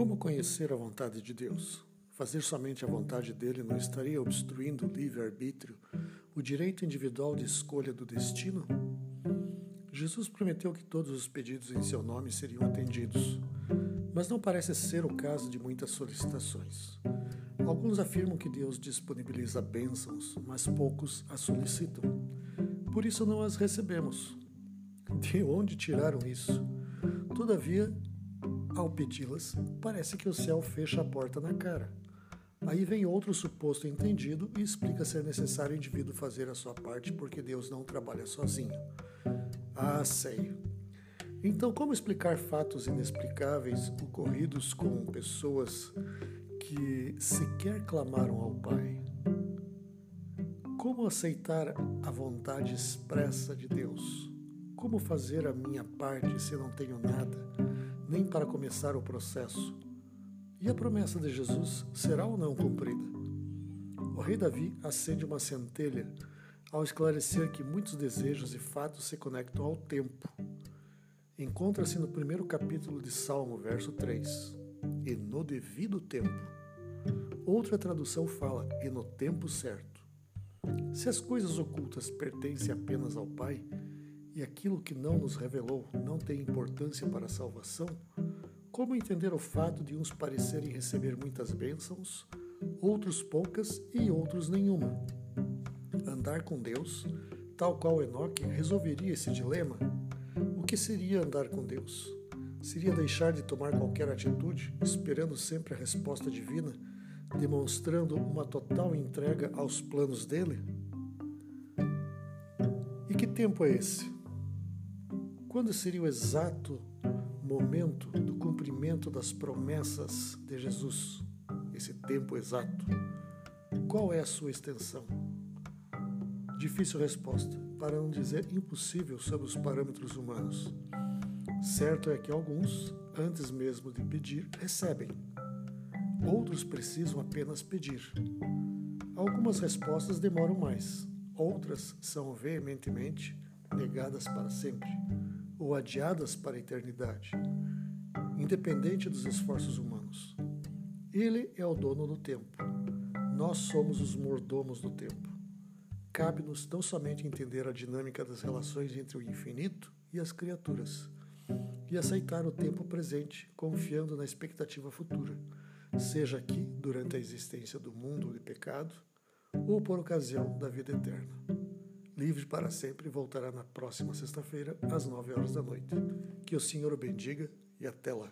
Como conhecer a vontade de Deus? Fazer somente a vontade dele não estaria obstruindo o livre-arbítrio, o direito individual de escolha do destino? Jesus prometeu que todos os pedidos em seu nome seriam atendidos, mas não parece ser o caso de muitas solicitações. Alguns afirmam que Deus disponibiliza bênçãos, mas poucos as solicitam. Por isso não as recebemos. De onde tiraram isso? Todavia, ao pedi-las, parece que o céu fecha a porta na cara. Aí vem outro suposto entendido e explica ser necessário o indivíduo fazer a sua parte porque Deus não trabalha sozinho. Ah, sei. Então, como explicar fatos inexplicáveis ocorridos com pessoas que sequer clamaram ao Pai? Como aceitar a vontade expressa de Deus? Como fazer a minha parte se não tenho nada, nem para começar o processo? E a promessa de Jesus será ou não cumprida? O rei Davi acende uma centelha ao esclarecer que muitos desejos e fatos se conectam ao tempo. Encontra-se no primeiro capítulo de Salmo, verso 3, e no devido tempo. Outra tradução fala, e no tempo certo. Se as coisas ocultas pertencem apenas ao Pai, e aquilo que não nos revelou não tem importância para a salvação, como entender o fato de uns parecerem receber muitas bênçãos, outros poucas e outros nenhuma? andar com Deus, tal qual Enoque, resolveria esse dilema? O que seria andar com Deus? Seria deixar de tomar qualquer atitude, esperando sempre a resposta divina, demonstrando uma total entrega aos planos dele? E que tempo é esse? Quando seria o exato momento do cumprimento das promessas de Jesus? Esse tempo exato. Qual é a sua extensão? Difícil resposta, para não dizer impossível sob os parâmetros humanos. Certo é que alguns, antes mesmo de pedir, recebem. Outros precisam apenas pedir. Algumas respostas demoram mais, outras são veementemente negadas para sempre ou adiadas para a eternidade, independente dos esforços humanos. Ele é o dono do tempo. Nós somos os mordomos do tempo cabe-nos não somente entender a dinâmica das relações entre o infinito e as criaturas, e aceitar o tempo presente, confiando na expectativa futura, seja aqui durante a existência do mundo de pecado ou por ocasião da vida eterna. Livre para sempre voltará na próxima sexta-feira, às nove horas da noite. Que o Senhor o bendiga e até lá.